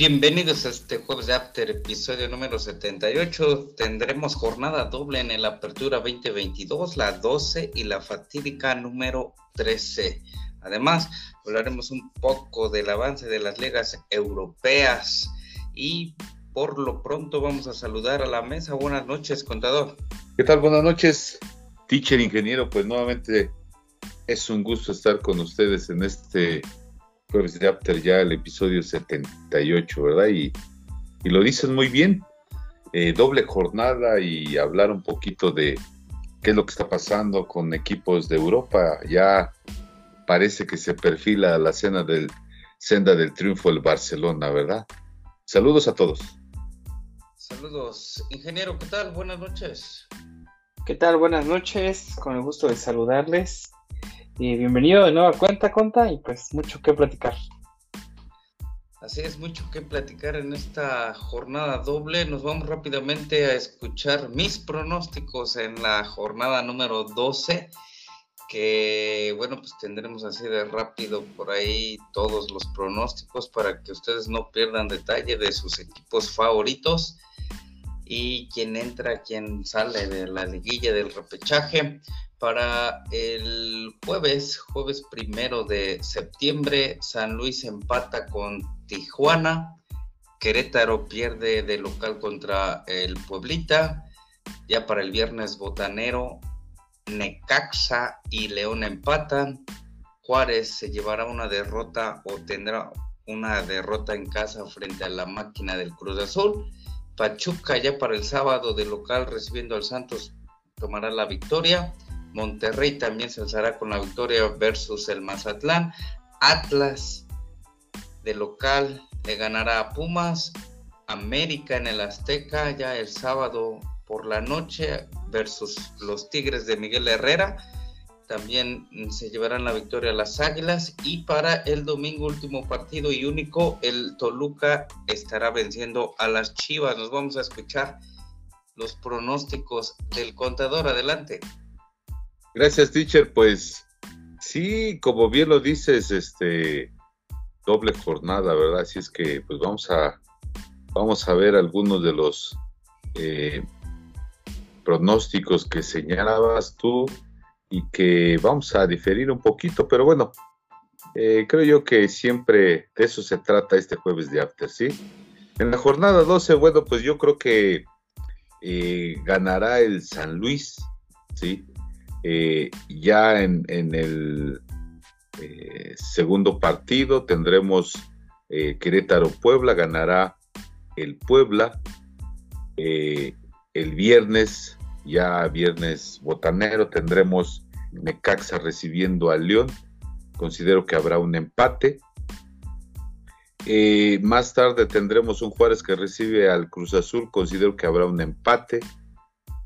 Bienvenidos a este jueves de After, episodio número 78. Tendremos jornada doble en el Apertura 2022, la 12 y la fatídica número 13. Además, hablaremos un poco del avance de las ligas europeas y por lo pronto vamos a saludar a la mesa. Buenas noches, contador. ¿Qué tal? Buenas noches, teacher ingeniero. Pues nuevamente es un gusto estar con ustedes en este jueves de After, ya el episodio 78, ¿verdad? Y, y lo dices muy bien. Eh, doble jornada y hablar un poquito de qué es lo que está pasando con equipos de Europa. Ya parece que se perfila la cena del, senda del triunfo del Barcelona, ¿verdad? Saludos a todos. Saludos, ingeniero, ¿qué tal? Buenas noches. ¿Qué tal? Buenas noches, con el gusto de saludarles. Y bienvenido de nueva cuenta, Conta, y pues mucho que platicar. Así es, mucho que platicar en esta jornada doble. Nos vamos rápidamente a escuchar mis pronósticos en la jornada número 12, que bueno, pues tendremos así de rápido por ahí todos los pronósticos para que ustedes no pierdan detalle de sus equipos favoritos y quién entra, quién sale de la liguilla del repechaje. Para el jueves, jueves primero de septiembre, San Luis empata con Tijuana, Querétaro pierde de local contra el Pueblita, ya para el viernes Botanero, Necaxa y León empatan, Juárez se llevará una derrota o tendrá una derrota en casa frente a la máquina del Cruz Azul, Pachuca ya para el sábado de local recibiendo al Santos tomará la victoria. Monterrey también se alzará con la victoria versus el Mazatlán. Atlas de local le ganará a Pumas. América en el Azteca ya el sábado por la noche versus los Tigres de Miguel Herrera también se llevarán la victoria las Águilas y para el domingo último partido y único el Toluca estará venciendo a las Chivas. Nos vamos a escuchar los pronósticos del contador. Adelante. Gracias, teacher. Pues sí, como bien lo dices, este doble jornada, ¿verdad? Así es que pues vamos a vamos a ver algunos de los eh, pronósticos que señalabas tú y que vamos a diferir un poquito, pero bueno, eh, creo yo que siempre de eso se trata este jueves de After, ¿sí? En la jornada 12, bueno, pues yo creo que eh, ganará el San Luis, ¿sí? Eh, ya en, en el segundo partido tendremos Querétaro-Puebla, ganará el Puebla. el viernes ya viernes botanero tendremos Necaxa recibiendo al León. Considero que habrá un empate. Eh, más tarde tendremos un Juárez que recibe al Cruz Azul. Considero que habrá un empate.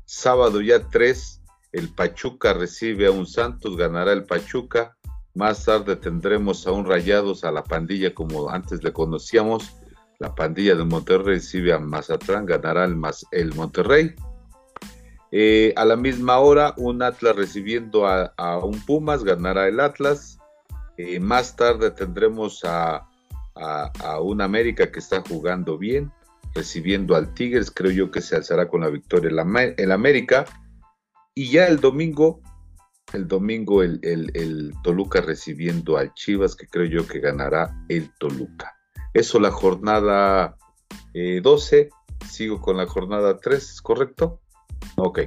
Sábado ya 3, el Pachuca recibe a un Santos, ganará el Pachuca. Más tarde tendremos a un Rayados, a la pandilla como antes le conocíamos. La pandilla de Monterrey recibe a Mazatlán, ganará el, el Monterrey. Eh, a la misma hora, un Atlas recibiendo a, un Pumas, ganará el Atlas. Eh, más tarde tendremos a, un América que está jugando bien, recibiendo al Tigres. Creo yo que se alzará con la victoria el, América. Y ya el domingo, el domingo el, Toluca recibiendo al Chivas, que creo yo que ganará el Toluca. Eso la jornada 12. Eh, Sigo con la jornada 3, ¿correcto? Ok.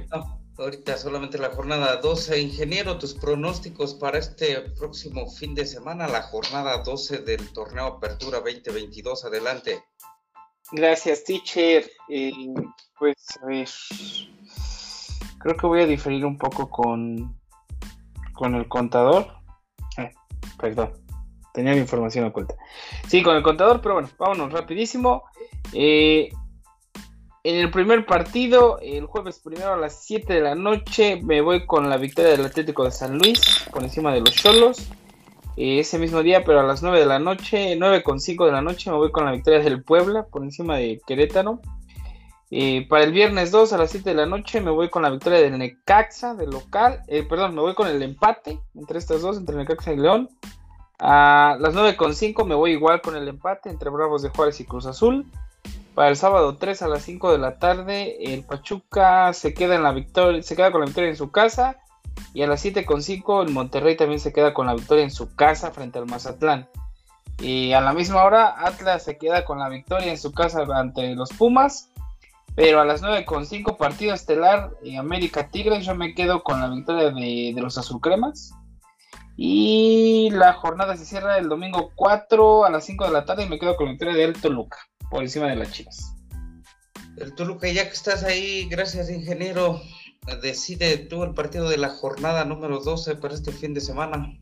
ahorita solamente la jornada 12. Ingeniero, tus pronósticos para este próximo fin de semana, la jornada 12 del torneo Apertura 2022. Adelante. Gracias, teacher. Eh, pues, a ver, creo que voy a diferir un poco con, con el contador. Eh, perdón, tenía la información oculta. Sí, con el contador, pero bueno, vámonos rapidísimo. Eh, en el primer partido, el jueves primero a las 7 de la noche, me voy con la victoria del Atlético de San Luis por encima de los Cholos. Eh, ese mismo día, pero a las 9 de la noche, 9 con 5 de la noche, me voy con la victoria del Puebla por encima de Querétaro. Eh, para el viernes 2 a las 7 de la noche me voy con la victoria del Necaxa, del local. Eh, perdón, me voy con el empate entre estas dos, entre Necaxa y León. A las 9.5 me voy igual con el empate entre Bravos de Juárez y Cruz Azul. Para el sábado 3 a las 5 de la tarde, el Pachuca se queda la victoria, se queda con la victoria en su casa. Y a las 7.5 el Monterrey también se queda con la victoria en su casa frente al Mazatlán. Y a la misma hora Atlas se queda con la victoria en su casa ante los Pumas. Pero a las 9.5 partido estelar América Tigres yo me quedo con la victoria de, de los Azulcremas. Y la jornada se cierra el domingo 4 a las 5 de la tarde y me quedo con la victoria del Toluca por encima de las Chivas. El Toluca, ya que estás ahí, gracias ingeniero, decide tú el partido de la jornada número 12 para este fin de semana.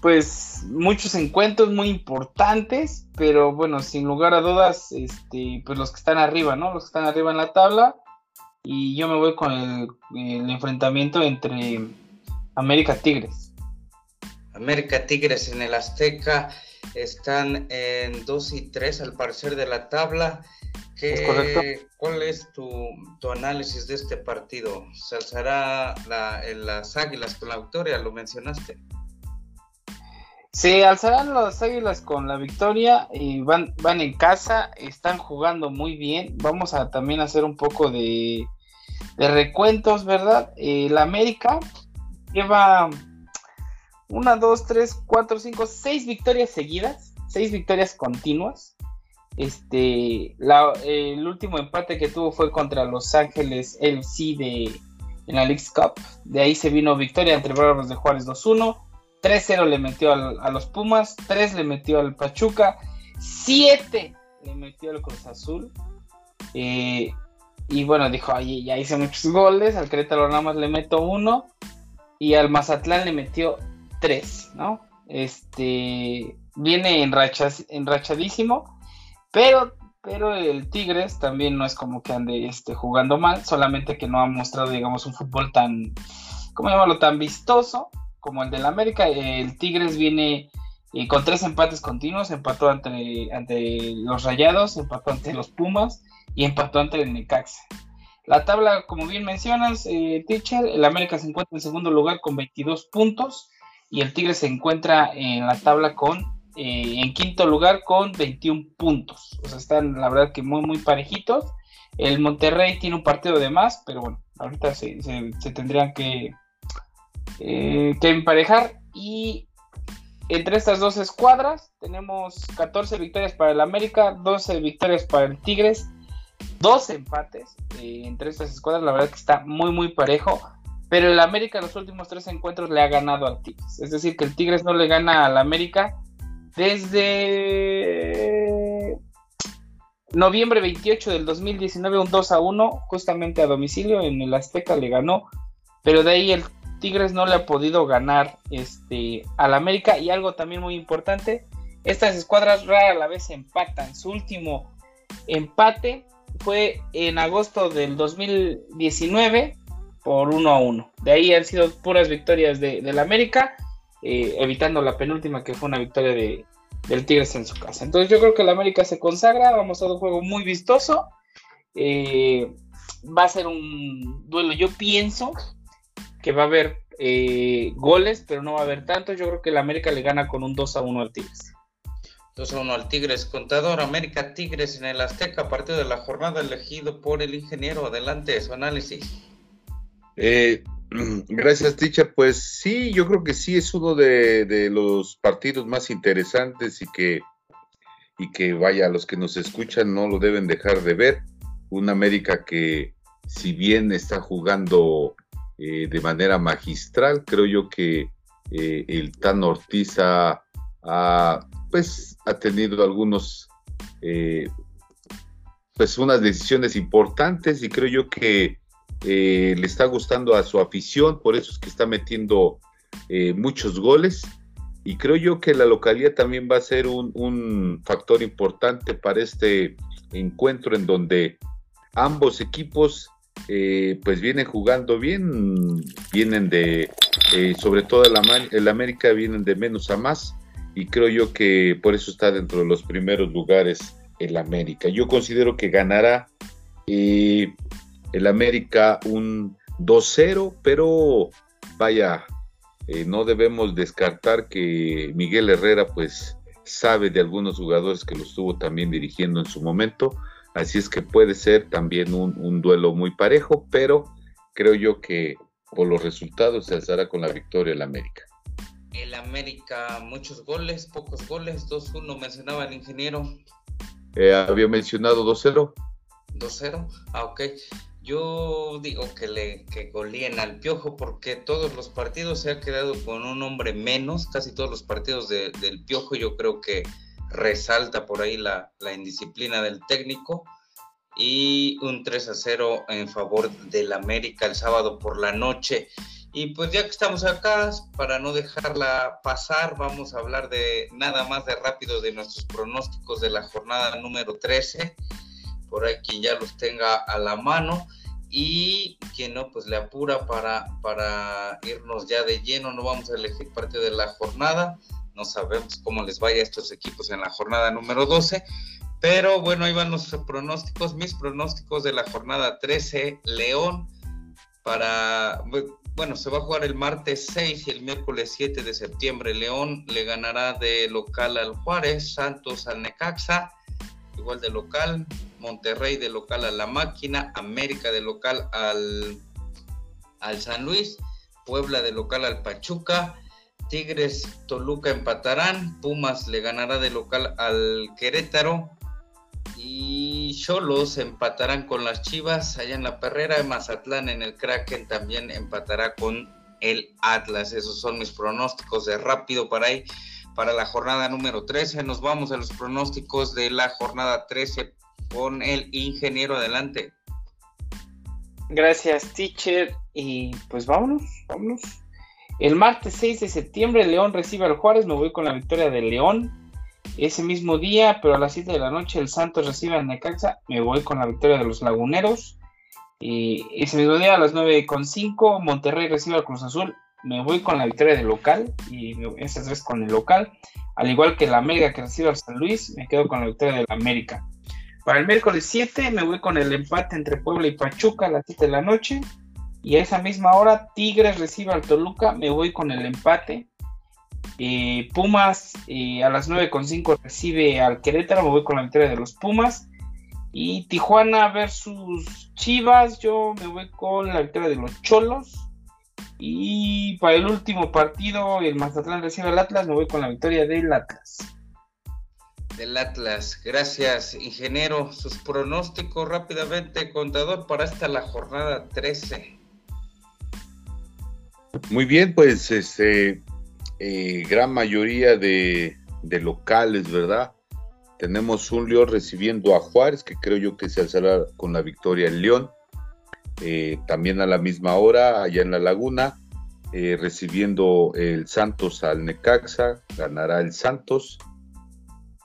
Pues muchos encuentros muy importantes, pero bueno, sin lugar a dudas, este, pues los que están arriba, ¿no? Los que están arriba en la tabla. Y yo me voy con el, el enfrentamiento entre América Tigres. América Tigres en el Azteca están en 2 y 3 al parecer de la tabla. ¿Qué, ¿Cuál es tu, análisis de este partido? ¿Se alzará las águilas con la victoria? Lo mencionaste. Se alzarán las águilas con la victoria y van, van en casa, están jugando muy bien. Vamos a también hacer un poco de, de recuentos, ¿verdad? El eh, América lleva una, dos, tres, cuatro, cinco, seis victorias seguidas, seis victorias continuas. Este, el último empate que tuvo fue contra Los Ángeles LC de en la League Cup. De ahí se vino victoria entre Bravos de Juárez 2-1. 3-0 le metió a los Pumas, 3 le metió al Pachuca, 7 le metió al Cruz Azul. Eh, y bueno, dijo, ahí ya hice muchos goles, al Querétaro nada más le meto uno y al Mazatlán le metió tres, ¿no? Este viene enrachadísimo, pero, pero el Tigres también no es como que ande este, jugando mal, solamente que no ha mostrado, digamos, un fútbol tan, ¿cómo llamarlo?, tan vistoso como el del América. El Tigres viene eh, con tres empates continuos, empató ante, ante los Rayados, empató ante los Pumas y empató ante el Necaxa. La tabla, como bien mencionas, eh, Teacher, el América se encuentra en segundo lugar con 22 puntos y el Tigre se encuentra en la tabla con eh, en quinto lugar con 21 puntos. O sea, están la verdad que muy, muy parejitos. El Monterrey tiene un partido de más, pero bueno, ahorita se, tendrían que, eh, que emparejar. Y entre estas dos escuadras tenemos 14 victorias para el América, 12 victorias para el Tigres dos empates eh, entre estas escuadras. La verdad que está muy, muy parejo. Pero el América en los últimos tres encuentros le ha ganado al Tigres. Es decir, que el Tigres no le gana al América desde noviembre 28 del 2019, un 2 a 1, justamente a domicilio en el Azteca le ganó. Pero de ahí el Tigres no le ha podido ganar este, al América. Y algo también muy importante, estas escuadras rara a la vez empatan. Su último empate fue en agosto del 2019 por 1 a 1. De ahí han sido puras victorias de, del América, eh, evitando la penúltima que fue una victoria de, del Tigres en su casa. Entonces yo creo que el América se consagra, vamos a un juego muy vistoso. Eh, va a ser un duelo, yo pienso que va a haber eh, goles, pero no va a haber tanto. Yo creo que el América le gana con un 2 a 1 al Tigres. 2 a 1 al Tigres. Contador América Tigres en el Azteca, partido de la jornada elegido por el ingeniero. Adelante, su análisis. Eh, gracias, Ticha. Pues sí, yo creo que sí es uno de, los partidos más interesantes y que, y que vaya, los que nos escuchan no lo deben dejar de ver. Un América que, si bien está jugando eh, de manera magistral, creo yo que eh, el Tan Ortiz ha pues ha tenido algunos, eh, pues unas decisiones importantes y creo yo que eh, le está gustando a su afición, por eso es que está metiendo eh, muchos goles y creo yo que la localidad también va a ser un, factor importante para este encuentro en donde ambos equipos pues vienen jugando bien, vienen de, sobre todo el, América vienen de menos a más y creo yo que por eso está dentro de los primeros lugares el América. Yo considero que ganará eh, el América un 2-0, pero vaya, eh, no debemos descartar que Miguel Herrera pues sabe de algunos jugadores que lo estuvo también dirigiendo en su momento, así es que puede ser también un, duelo muy parejo, pero creo yo que por los resultados se alzará con la victoria el América. El América, muchos goles, pocos goles, 2-1 mencionaba el ingeniero. Eh, había mencionado 2-0. 2-0, ah, ok. Yo digo que le que golíen al Piojo porque todos los partidos se ha quedado con un hombre menos, casi todos los partidos del Piojo yo creo que resalta por ahí la, indisciplina del técnico. Y un 3 a 0 en favor del América el sábado por la noche. Y pues ya que estamos acá, para no dejarla pasar, vamos a hablar de nada más de rápido de nuestros pronósticos de la jornada número 13 por ahí quien ya los tenga a la mano y quien no, pues le apura para, para irnos ya de lleno, no vamos a elegir parte de la jornada, no sabemos cómo les vaya a estos equipos en la jornada número 12, pero bueno, ahí van los pronósticos, mis pronósticos de la jornada 13, León para, bueno, se va a jugar el martes 6 y el miércoles 7 de septiembre, León le ganará de local al Juárez, Santos al Necaxa, igual de local, Monterrey de local a La Máquina, América de local al, al San Luis, Puebla de local al Pachuca, Tigres Toluca empatarán, Pumas le ganará de local al Querétaro y Cholos empatarán con las Chivas allá en la Perrera, Mazatlán en el Kraken también empatará con el Atlas. Esos son mis pronósticos de rápido para ahí para la jornada número 13. Nos vamos a los pronósticos de la jornada 13 con el ingeniero adelante. Gracias, teacher. Y pues vámonos, vámonos. El martes 6 de septiembre, León recibe al Juárez. Me voy con la victoria de León. Ese mismo día, pero a las 7 de la noche, el Santos recibe al Necaxa. Me voy con la victoria de los Laguneros. Y ese mismo día, a las 9.5, Monterrey recibe al Cruz Azul. Me voy con la victoria del local. Y esas vez con el local. Al igual que la América que recibe al San Luis, me quedo con la victoria del América. Para el miércoles 7 me voy con el empate entre Puebla y Pachuca a las 7 de la noche. Y a esa misma hora Tigres recibe al Toluca, me voy con el empate. Eh, Pumas eh, a las 9.5 recibe al Querétaro, me voy con la victoria de los Pumas. Y Tijuana versus Chivas, yo me voy con la victoria de los Cholos. Y para el último partido, el Mazatlán recibe al Atlas, me voy con la victoria del Atlas del Atlas. Gracias, ingeniero. Sus pronósticos rápidamente, contador, para esta la jornada 13. Muy bien, pues este, eh, gran mayoría de, locales, ¿verdad? Tenemos un León recibiendo a Juárez, que creo yo que se alzará con la victoria el León. Eh, también a la misma hora, allá en la Laguna, eh, recibiendo el Santos al Necaxa, ganará el Santos.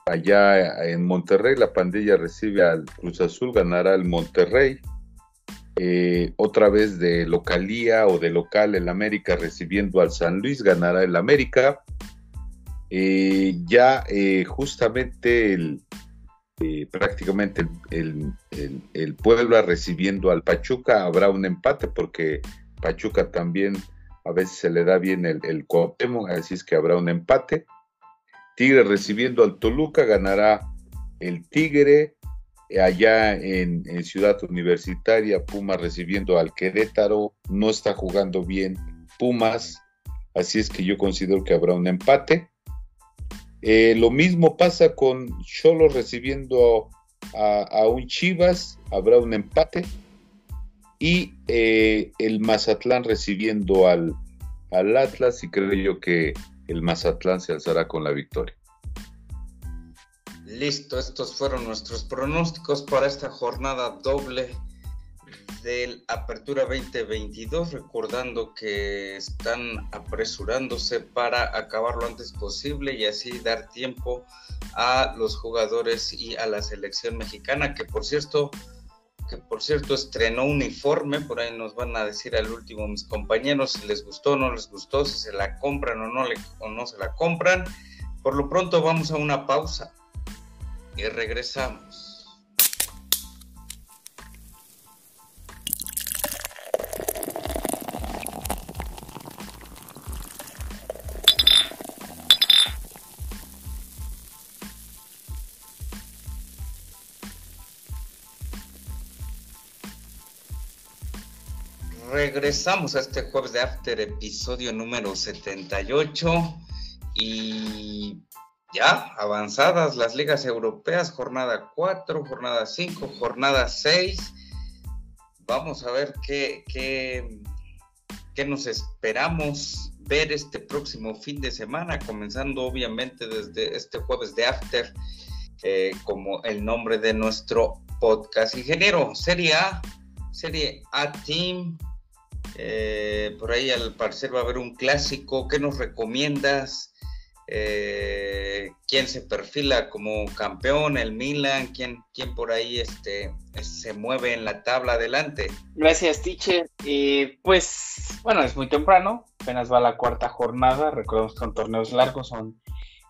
Allá en Monterrey, la pandilla recibe al Cruz Azul, ganará el Monterrey. Eh, otra vez de localía o de local el América recibiendo al San Luis, ganará el América. Eh, ya eh, justamente el, prácticamente el, el, Puebla recibiendo al Pachuca habrá un empate porque Pachuca también a veces se le da bien el, el así es que habrá un empate. Tigre recibiendo al Toluca, ganará el Tigre. Allá en, Ciudad Universitaria, Pumas recibiendo al Querétaro. No está jugando bien Pumas, así es que yo considero que habrá un empate. Eh, lo mismo pasa con Cholo recibiendo a, un Chivas, habrá un empate. Y eh, el Mazatlán recibiendo al, al Atlas, y creo yo que el Mazatlán se alzará con la victoria. Listo, estos fueron nuestros pronósticos para esta jornada doble del Apertura 2022, recordando que están apresurándose para acabar lo antes posible y así dar tiempo a los jugadores y a la selección mexicana, que por cierto, por cierto estrenó uniforme, por ahí nos van a decir al último mis compañeros si les gustó o no les gustó, si se la compran o no, le, o no se la compran. Por lo pronto vamos a una pausa y regresamos. Regresamos a este jueves de After, episodio número 78 y ya avanzadas las ligas europeas, jornada 4, jornada 5, jornada 6. Vamos a ver qué, qué, qué nos esperamos ver este próximo fin de semana, comenzando obviamente desde este jueves de After, eh, como el nombre de nuestro podcast. Ingeniero, Serie A, Serie A Team, eh, por ahí al parecer va a haber un clásico. ¿Qué nos recomiendas? Eh, ¿Quién se perfila como campeón? ¿El Milan? ¿Quién, quién por ahí este, se mueve en la tabla adelante? Gracias, teacher. Eh, pues, bueno, es muy temprano. Apenas va la cuarta jornada. Recordemos que son torneos largos, son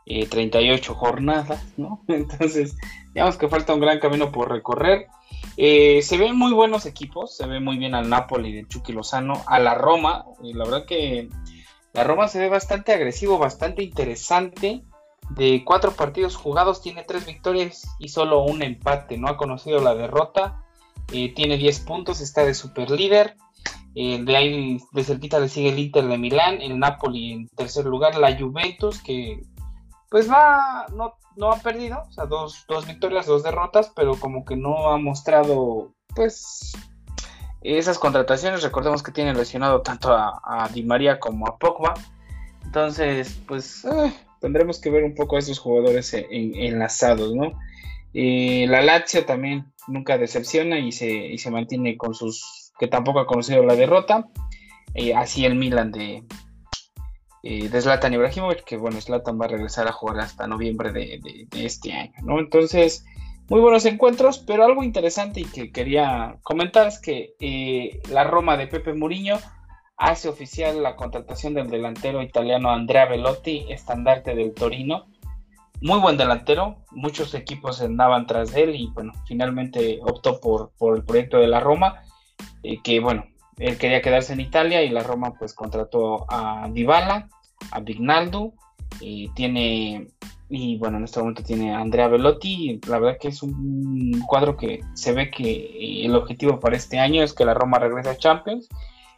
38 jornadas, ¿no? Entonces, digamos que falta un gran camino por recorrer. Eh, se ven muy buenos equipos, se ve muy bien al Napoli de Chucky Lozano, a la Roma, la verdad que la Roma se ve bastante agresivo, bastante interesante. De cuatro partidos jugados tiene tres victorias y solo un empate, no ha conocido la derrota, eh, tiene 10 puntos, está de super líder. Eh, de ahí de cerquita le sigue el Inter de Milán, el Napoli en tercer lugar, la Juventus que pues va, no, no ha perdido, o sea, dos, dos victorias, dos derrotas, pero como que no ha mostrado, pues, esas contrataciones. Recordemos que tiene lesionado tanto a, Di María como a Pogba. Entonces, pues, eh, tendremos que ver un poco a esos jugadores enlazados, ¿no? Eh, la Lazio también nunca decepciona y se, y se mantiene con sus, que tampoco ha conocido la derrota. Eh, así el Milan de, eh, de Zlatan Ibrahimovic, que bueno, Zlatan va a regresar a jugar hasta noviembre de, este año, ¿no? Entonces, muy buenos encuentros, pero algo interesante y que quería comentar es que eh, la Roma de Pepe Muriño hace oficial la contratación del delantero italiano Andrea Velotti, estandarte del Torino. Muy buen delantero, muchos equipos andaban tras él y bueno, finalmente optó por, por el proyecto de la Roma, eh, que bueno, él quería quedarse en Italia y la Roma pues contrató a Dybala, a Vignaldo, y tiene y bueno, en este momento tiene a Andrea Velotti. La verdad que es un cuadro que se ve que el objetivo para este año es que la Roma regrese a Champions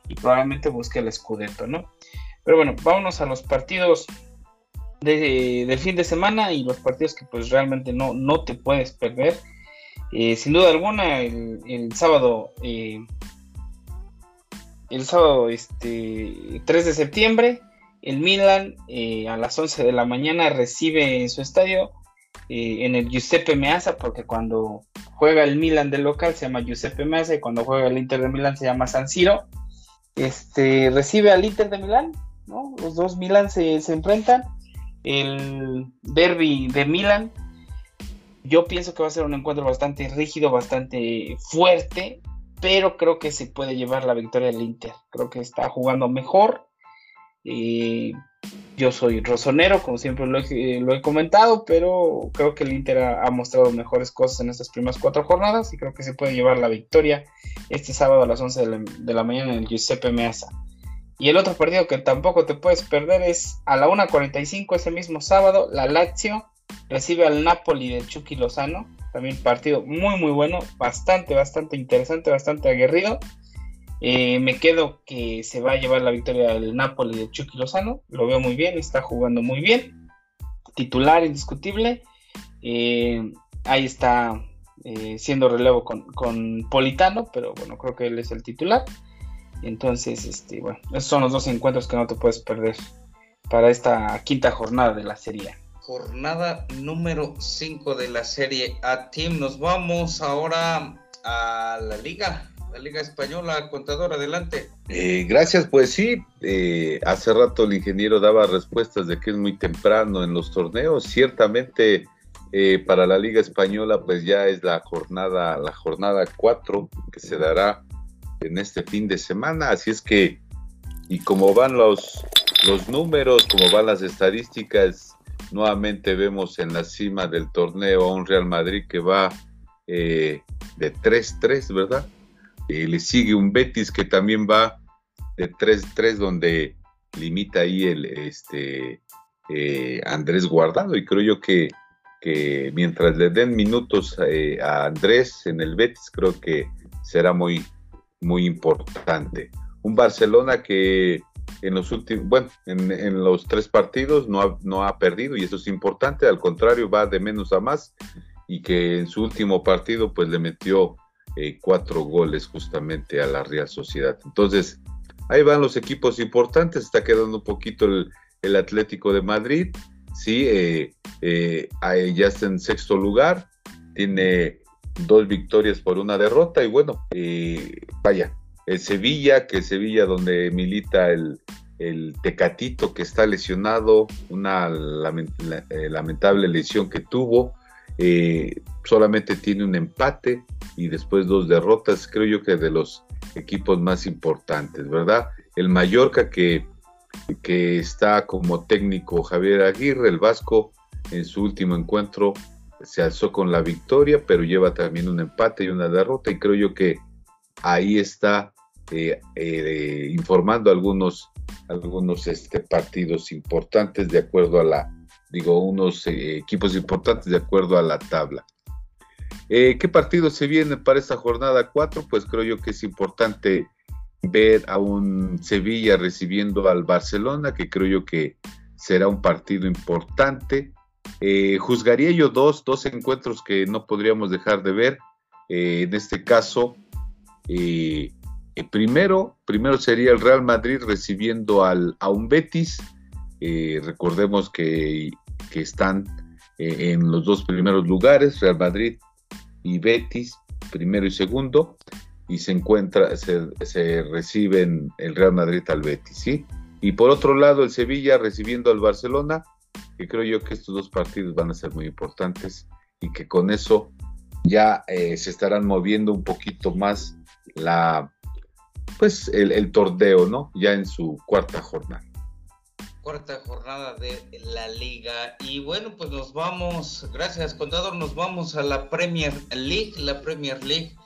y probablemente busque el Scudetto, ¿no? Pero bueno, vámonos a los partidos de, del fin de semana y los partidos que pues realmente no, no te puedes perder. Eh, sin duda alguna, el, sábado eh, el sábado este, 3 de septiembre. El Milan eh, a las 11 de la mañana recibe en su estadio eh, en el Giuseppe Meazza, porque cuando juega el Milan de local se llama Giuseppe Meazza y cuando juega el Inter de Milán se llama San Siro. Este, recibe al Inter de Milán, ¿no? los dos Milan se, se enfrentan. El derby de Milán yo pienso que va a ser un encuentro bastante rígido, bastante fuerte, pero creo que se puede llevar la victoria del Inter. Creo que está jugando mejor. yo soy rosonero, como siempre lo he, comentado, pero creo que el Inter ha, mostrado mejores cosas en estas primeras cuatro jornadas y creo que se puede llevar la victoria este sábado a las 11 de la, mañana en el Giuseppe Meazza. Y el otro partido que tampoco te puedes perder es a la 1.45 ese mismo sábado, la Lazio recibe al Napoli de Chucky Lozano. También partido muy muy bueno, bastante, bastante interesante, bastante aguerrido. Eh, me quedo que se va a llevar la victoria del Napoli de Chucky Lozano. Lo veo muy bien, está jugando muy bien. Titular indiscutible. Eh, ahí está eh, siendo relevo con, Politano, pero bueno, creo que él es el titular. Entonces, este, bueno, esos son los dos encuentros que no te puedes perder para esta quinta jornada de la serie jornada número 5 de la Serie A Team. Nos vamos ahora a la Liga, la Liga Española. Contador, adelante. Eh, gracias, pues sí, eh, hace rato el ingeniero daba respuestas de que es muy temprano en los torneos. Ciertamente eh, para la Liga Española pues ya es la jornada, la jornada 4 que se dará en este fin de semana. Así es que, y como van los, los números, como van las estadísticas, Nuevamente vemos en la cima del torneo a un Real Madrid que va eh, de 3-3, ¿verdad? Y le sigue un Betis que también va de 3-3, donde limita ahí el este, eh, Andrés Guardado. Y creo yo que, que mientras le den minutos eh, a Andrés en el Betis, creo que será muy, muy importante. un Barcelona que en los últimos, bueno, en, los tres partidos no ha, no ha perdido y eso es importante, al contrario, va de menos a más y que en su último partido pues le metió eh, cuatro goles justamente a la Real Sociedad. Entonces, ahí van los equipos importantes, está quedando un poquito el, Atlético de Madrid, sí, eh, eh, ya está en sexto lugar, tiene dos victorias por una derrota y bueno, vaya, el Sevilla, que Sevilla donde milita el, Tecatito que está lesionado, una lamentable lesión que tuvo, eh, solamente tiene un empate y después dos derrotas, creo yo que de los equipos más importantes, ¿verdad? El Mallorca que, que está como técnico Javier Aguirre, el Vasco, en su último encuentro se alzó con la victoria, pero lleva también un empate y una derrota y creo yo que ahí está eh, eh, informando algunos, algunos este, partidos importantes de acuerdo a la, digo, unos eh, equipos importantes de acuerdo a la tabla. Eh, ¿Qué partidos se vienen para esta jornada 4? Pues creo yo que es importante ver a un Sevilla recibiendo al Barcelona, que creo yo que será un partido importante. Eh, juzgaría yo dos, dos encuentros que no podríamos dejar de ver. en este caso, primero, primero sería el Real Madrid recibiendo al, a un Betis, eh, recordemos que, están eh, en los dos primeros lugares, Real Madrid y Betis, primero y segundo, y se encuentra, se, reciben el Real Madrid al Betis, ¿sí? Y por otro lado, el Sevilla recibiendo al Barcelona, que creo yo que estos dos partidos van a ser muy importantes y que con eso ya eh, se estarán moviendo un poquito más la, pues el, el torneo, ¿no? Ya en su cuarta jornada cuarta jornada de la liga. Y bueno, pues nos vamos, gracias contador, nos vamos a la Premier League. La Premier League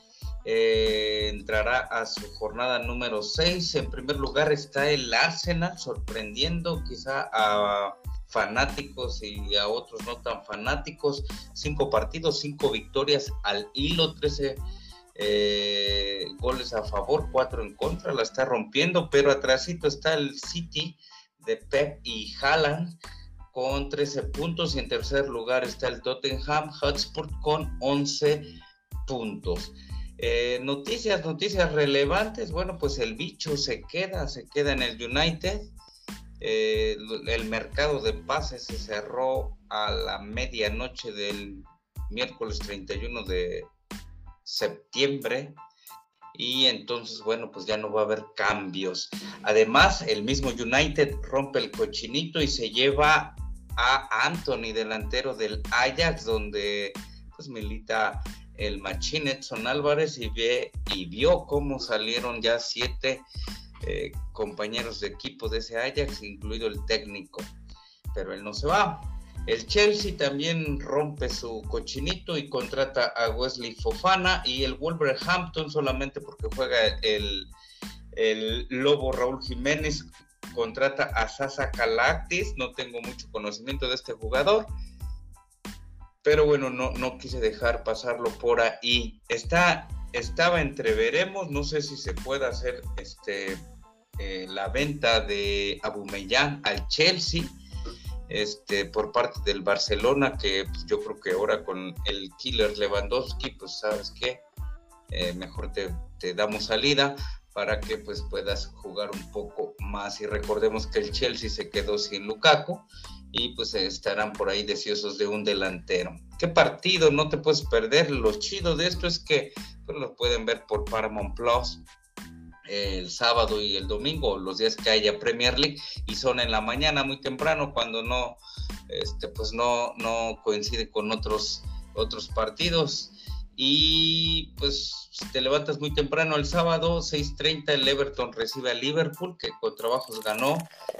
eh, entrará a su jornada número 6. En primer lugar está el Arsenal, sorprendiendo quizá a fanáticos y a otros no tan fanáticos. Cinco partidos, cinco victorias al hilo, 13 eh, goles a favor, cuatro en contra, la está rompiendo, pero atrásito está el City de Pep y Haaland con 13 puntos y en tercer lugar está el Tottenham Hotspur con 11 puntos. Eh, noticias, noticias relevantes. Bueno, pues el bicho se queda, se queda en el United. Eh, el mercado de pases se cerró a la medianoche del miércoles 31 de septiembre y entonces, bueno, pues ya no va a haber cambios. Además, el mismo United rompe el cochinito y se lleva a Anthony, delantero del Ajax, donde pues milita el machín Edson Álvarez y, ve, y vio cómo salieron ya siete eh, compañeros de equipo de ese Ajax, incluido el técnico. Pero él no se va. El Chelsea también rompe su cochinito y contrata a Wesley Fofana y el Wolverhampton solamente porque juega el, el Lobo Raúl Jiménez contrata a Sasa Calactis, no tengo mucho conocimiento de este jugador, pero bueno, no, no quise dejar pasarlo por ahí. Está, estaba entre veremos, no sé si se puede hacer este, eh, la venta de Abumellán al Chelsea este, por parte del Barcelona, que pues, yo creo que ahora con el killer Lewandowski, pues sabes que eh, mejor te, damos salida para que pues puedas jugar un poco más y recordemos que el Chelsea se quedó sin Lukaku y pues estarán por ahí deseosos de un delantero. ¿Qué partido no te puedes perder? Lo chido de esto es que pues, lo pueden ver por Paramount Plus el sábado y el domingo, los días que haya Premier League, y son en la mañana muy temprano cuando no, este, pues no, no coincide con otros, otros partidos. Y pues te levantas muy temprano el sábado, 6.30 el Everton recibe a Liverpool, que con trabajos ganó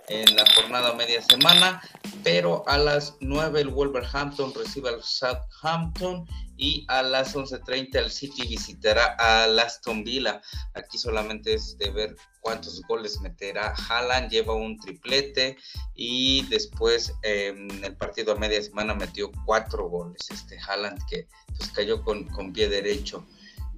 en la jornada media semana, pero a las 9 el Wolverhampton recibe al Southampton y a las 11.30 el City visitará a Aston Villa. Aquí solamente es de ver cuántos goles meterá. Haaland lleva un triplete y después en el partido a media semana metió cuatro goles. Este Haaland que pues cayó con, con pie derecho.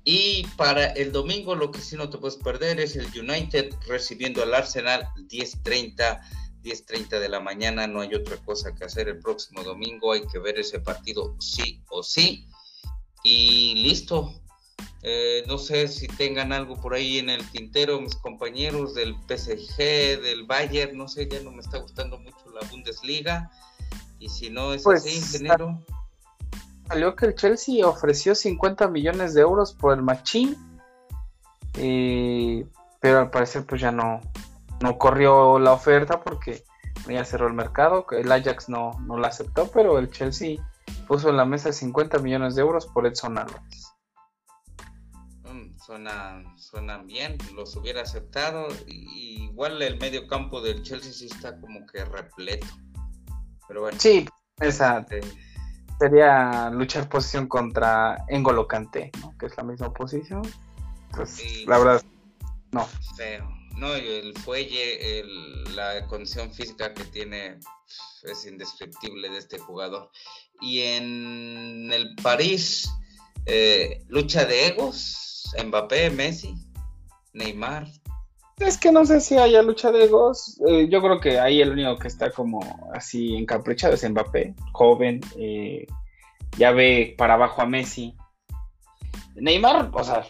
Y para el domingo lo que sí no te puedes perder es el United recibiendo al Arsenal 10.30, 10.30 de la mañana. No hay otra cosa que hacer el próximo domingo. Hay que ver ese partido sí o sí. Y listo. Eh, no sé si tengan algo por ahí en el tintero, mis compañeros del PSG, del Bayern. No sé, ya no me está gustando mucho la Bundesliga. Y si no es Pues, así, ingeniero. Salió que el Chelsea ofreció 50 millones de euros por el Machín. eh, pero al parecer pues ya no, no corrió la oferta porque ya cerró el mercado. El Ajax no, no la aceptó, pero el Chelsea puso en la mesa 50 millones de euros por Edson Álvarez. Mm, suena, suenan bien, los hubiera aceptado. Y, igual el medio campo del Chelsea sí está como que repleto. Pero bueno. Sí, esa eh, sería luchar posición contra N'Golo Kanté, ¿no? que es la misma posición. Pues Sí. la verdad, no. feo. No, y el fuelle, el- la condición física que tiene pf, es indescriptible de este jugador. Y en el París, eh, lucha de egos, Mbappé, Messi, Neymar. Es que no sé si haya lucha de egos. eh, yo creo que ahí el único que está como así encaprichado es Mbappé, joven. eh, ya ve para abajo a Messi. Neymar, o sea,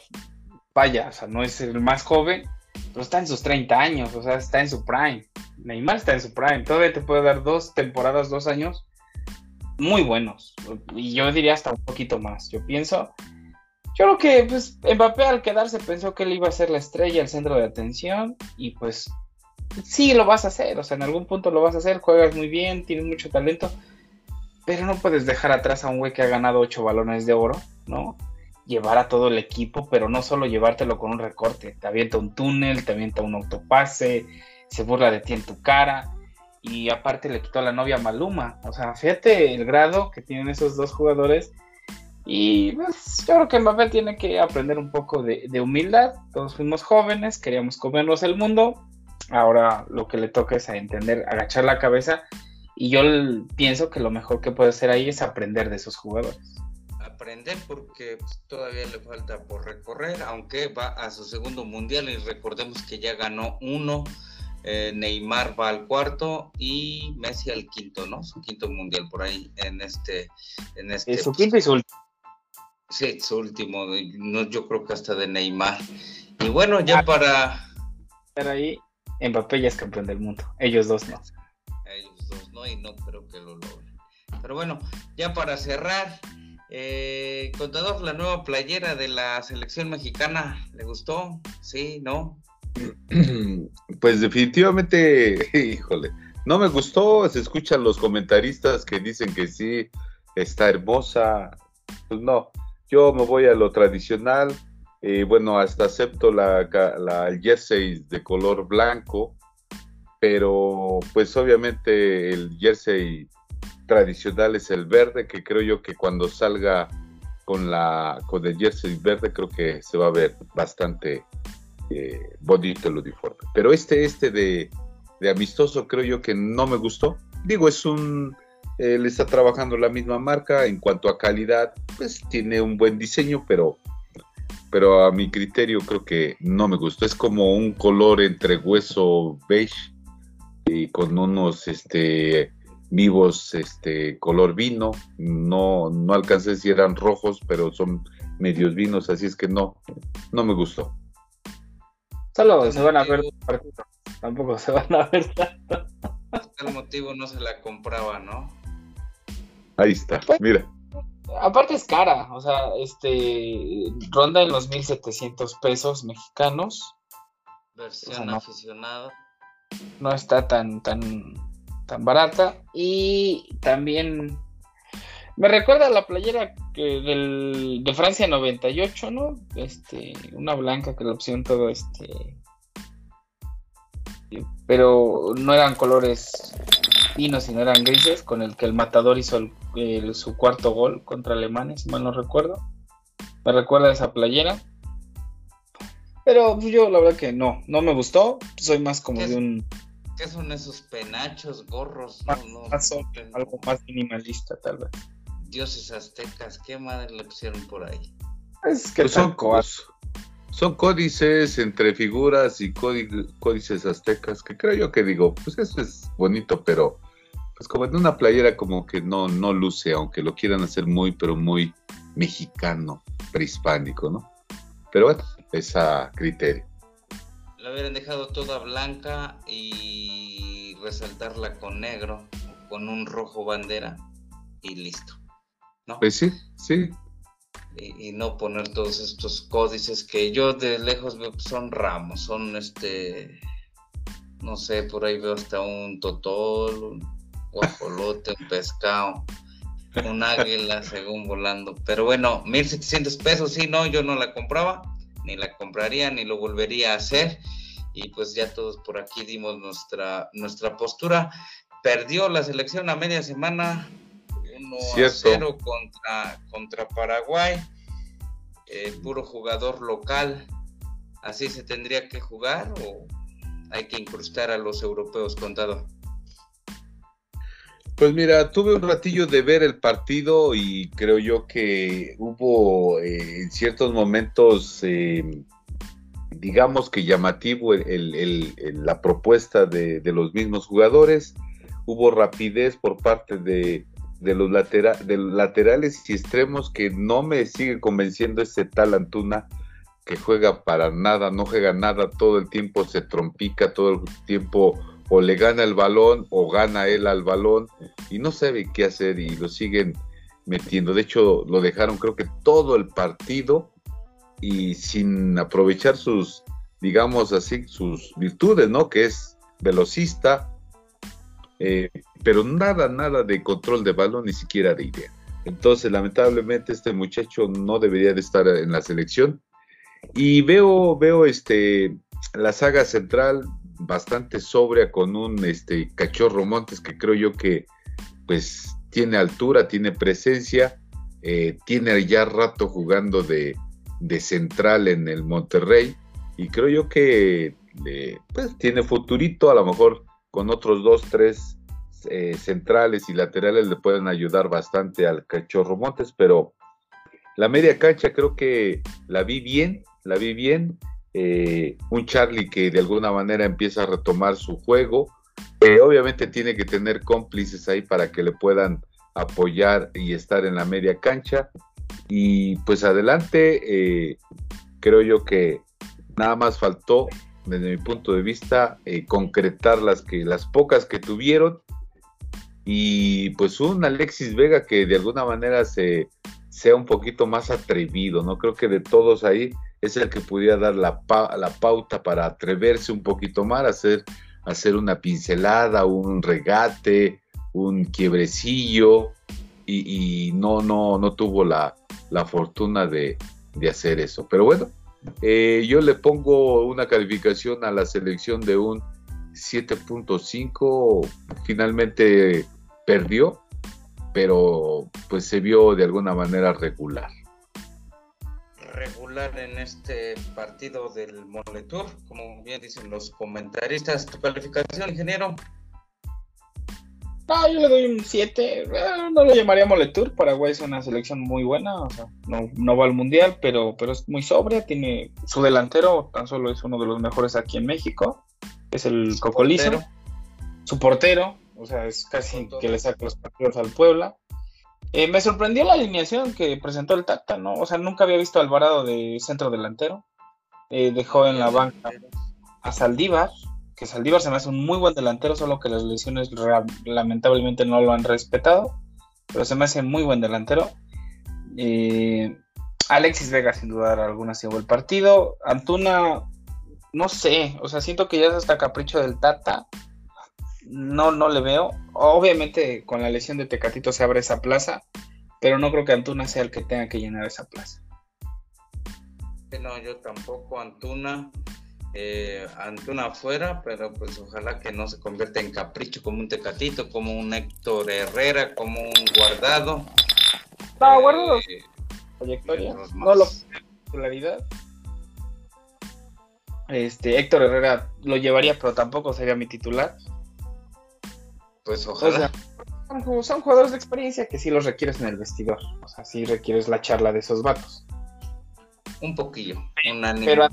vaya, o sea, no es el más joven, pero está en sus 30 años, o sea, está en su prime. Neymar está en su prime. Todavía te puede dar dos temporadas, dos años muy buenos. Y yo diría hasta un poquito más. Yo pienso. Yo creo que pues, Mbappé al quedarse pensó que él iba a ser la estrella, el centro de atención, y pues sí lo vas a hacer, o sea, en algún punto lo vas a hacer, juegas muy bien, tienes mucho talento, pero no puedes dejar atrás a un güey que ha ganado ocho balones de oro, ¿no? Llevar a todo el equipo, pero no solo llevártelo con un recorte, te avienta un túnel, te avienta un autopase, se burla de ti en tu cara, y aparte le quitó a la novia Maluma, o sea, fíjate el grado que tienen esos dos jugadores y pues, yo creo que Mbappé tiene que aprender un poco de, de humildad. Todos fuimos jóvenes, queríamos comernos el mundo. Ahora lo que le toca es a entender, agachar la cabeza. Y yo pienso que lo mejor que puede hacer ahí es aprender de esos jugadores. aprender porque pues, todavía le falta por recorrer, aunque va a su segundo mundial y recordemos que ya ganó uno, eh, Neymar va al cuarto y Messi al quinto, ¿no? Su quinto mundial por ahí en este, en este, Es su quinto y su último. Sí, su último, no, yo creo que hasta de Neymar. Y bueno, ya Ah. para Pero ahí Mbappé ya es campeón del mundo. Ellos dos no. ellos dos, ¿no? Y no creo que lo logren. Pero bueno, ya para cerrar, eh, contador, la nueva playera de la selección mexicana, ¿le gustó? Sí, ¿no? Pues definitivamente, híjole, no me gustó. Se escuchan los comentaristas que dicen que sí, está hermosa. Pues no, yo me voy a lo tradicional. Eh, bueno, hasta acepto la, la jersey de color blanco, pero pues obviamente el jersey tradicional es el verde, que creo yo que cuando salga con la con el jersey verde creo que se va a ver bastante eh, bonito el uniforme. Pero este, este de, de amistoso creo yo que no me gustó. Digo, es un, le está trabajando la misma marca en cuanto a calidad, pues tiene un buen diseño, pero, pero a mi criterio creo que no me gustó. Es como un color entre hueso beige y con unos, este, vivos, este, color vino. No, no alcancé si eran rojos, pero son medios vinos, así es que no, no me gustó. Solo se van a ver partidos. Tampoco se van a ver tanto. Por tal motivo no se la compraba, ¿no? Ahí está, Pues- mira. Aparte es cara, o sea, este ronda en los 1700 pesos mexicanos. Versión O sea, no. aficionado. no está tan tan tan barata y también me recuerda a la playera que del, de Francia 98, ¿no? Este, una blanca que la opción todo este pero no eran colores finos, sino eran grises, con el que el matador hizo el- el- su cuarto gol contra Alemania, si mal no recuerdo. Me recuerda a esa playera. Pero pues, yo la verdad que no, no me gustó. Soy más como ¿Qué de un ¿Qué son esos penachos, gorros? Más- No, no, más son algo más minimalista tal vez. Dioses aztecas, ¿qué madre le pusieron por ahí? Es que pues son, son códices entre figuras y códices aztecas que creo yo que digo, pues eso es bonito, pero pues como en una playera como que no, no luce, aunque lo quieran hacer muy, pero muy mexicano, prehispánico, ¿no? Pero bueno, es a criterio. La hubieran dejado toda blanca y resaltarla con negro, con un rojo bandera y listo. ¿no? Pues sí, sí. Y, no poner todos estos códices que yo de lejos veo son ramos, son este, no sé, por ahí veo hasta un totol, un guajolote, un pescado, un águila según volando. Pero bueno, 1700 pesos, sí, no, yo no la compraba, ni la compraría, ni lo volvería a hacer. Y pues ya todos por aquí dimos nuestra, nuestra postura. Perdió la selección a media semana, 1 a 0 contra, contra Paraguay. Eh, puro jugador local. ¿Así se tendría que jugar o hay que incrustar a los europeos, contado? Pues mira, tuve un ratillo de ver el partido y creo yo que hubo eh, en ciertos momentos, eh, digamos que llamativo la propuesta de, los mismos jugadores. Hubo rapidez por parte de, los laterales y extremos que no me sigue convenciendo ese tal Antuna que juega para nada, no juega nada, todo el tiempo se trompica, todo el tiempo o le gana el balón o gana él al balón y no sabe qué hacer y lo siguen metiendo. De hecho, lo dejaron creo que todo el partido y sin aprovechar sus, digamos así, sus virtudes, ¿no? Que es velocista, eh, pero nada, nada de control de balón, ni siquiera de idea. Entonces, lamentablemente, este muchacho no debería de estar en la selección. Y veo, veo este, la saga central bastante sobria con un este cachorro Montes que creo yo que pues tiene altura, tiene presencia, eh, tiene ya rato jugando de, central en el Monterrey y creo yo que pues tiene futurito, a lo mejor con otros dos, tres eh, centrales y laterales le pueden ayudar bastante al cachorro Montes, pero la media cancha creo que la vi bien, la vi bien, eh, un Charlie que de alguna manera empieza a retomar su juego, obviamente tiene que tener cómplices ahí para que le puedan apoyar y estar en la media cancha. Y pues adelante, eh, creo yo que nada más faltó, desde mi punto de vista, eh, concretar las, que, las pocas que tuvieron. Y pues un Alexis Vega que de alguna manera se, sea un poquito más atrevido, ¿no? Creo que de todos ahí es el que pudiera dar la, la pauta para atreverse un poquito más, hacer, hacer una pincelada, un regate, un quiebrecillo, y, no, no, no tuvo la, fortuna de, hacer eso. Pero bueno, eh, yo le pongo una calificación a la selección de un 7.5, finalmente perdió, pero pues se vio de alguna manera regular regular en este partido del Moletour, como bien dicen los comentaristas. ¿Tu calificación, ingeniero? No, yo le doy un 7. Eh, no lo llamaría Moletour. Paraguay es una selección muy buena. O sea, no, va al mundial, pero, pero es muy sobria. Tiene su delantero, tan solo es uno de los mejores aquí en México. Es el Cocolizo. Su portero, o sea, es casi que le saca los partidos al Puebla. Eh, me sorprendió la alineación que presentó el Tata, ¿no? O sea, nunca había visto a Alvarado de centro delantero. Eh, dejó en la banca a Saldívar, que Saldívar se me hace un muy buen delantero, solo que las lesiones lamentablemente no lo han respetado, pero se me hace muy buen delantero. Eh, Alexis Vega, sin dudar alguna, se el partido. Antuna, no sé, o sea, siento que ya es hasta capricho del Tata no, no le veo. Obviamente con la lesión de Tecatito se abre esa plaza, pero no creo que Antuna sea el que tenga que llenar esa plaza. No, yo tampoco, Antuna. Eh, Antuna afuera, pero pues ojalá que no se convierta en capricho como un Tecatito, como un Héctor Herrera, como un Guardado. No, Guardado. Eh, trayectoria. No lo popularidad. Este, Héctor Herrera lo llevaría, pero tampoco sería mi titular. Pues ojalá. son, jugadores de experiencia que sí los requieres en el vestidor. O sea, sí requieres la charla de esos vatos. un poquillo, pero,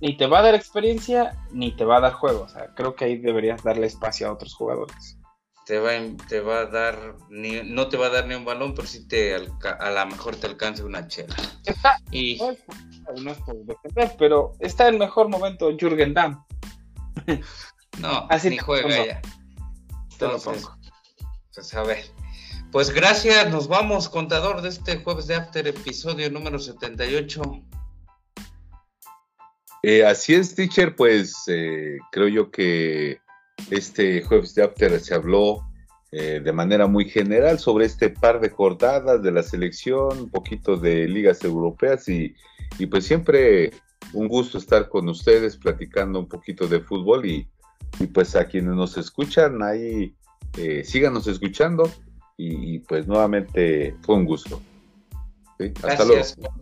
ni te va a dar experiencia ni te va a dar juego. O sea, creo que ahí deberías darle espacio a otros jugadores. Te va, te va a dar, ni, no te va a dar ni un balón, pero sí te, a lo mejor te alcance una chela. y... no es por defender, pero está el mejor momento Jürgen Damm. No, Así ni juega ya. Entonces, pues a ver. Pues gracias, nos vamos, contador de este jueves de After, episodio número 78. Eh, así es, teacher, pues eh, creo yo que este jueves de After se habló eh, de manera muy general sobre este par de jornadas de la selección, un poquito de ligas europeas y, y pues siempre un gusto estar con ustedes platicando un poquito de fútbol y, y pues a quienes nos escuchan ahí, eh, síganos escuchando y, pues nuevamente fue un gusto. Hasta Gracias. luego.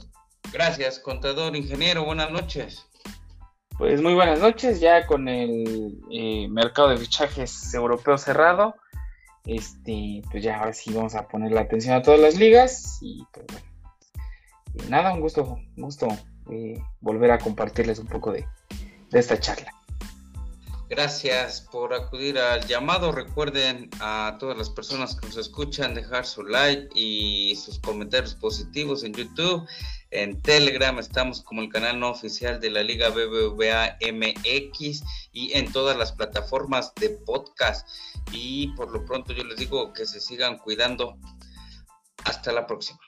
Gracias, contador, ingeniero, buenas noches. Pues muy buenas noches, ya con el eh, mercado de fichajes europeo cerrado, este, pues ya ahora sí vamos a poner la atención a todas las ligas y pues bueno, nada, un gusto, un gusto eh, volver a compartirles un poco de esta charla. Gracias por acudir al llamado. Recuerden a todas las personas que nos escuchan dejar su like y sus comentarios positivos en YouTube. En Telegram estamos como el canal no oficial de la Liga BBVA MX y en todas las plataformas de podcast. Y por lo pronto yo les digo que se sigan cuidando. Hasta la próxima.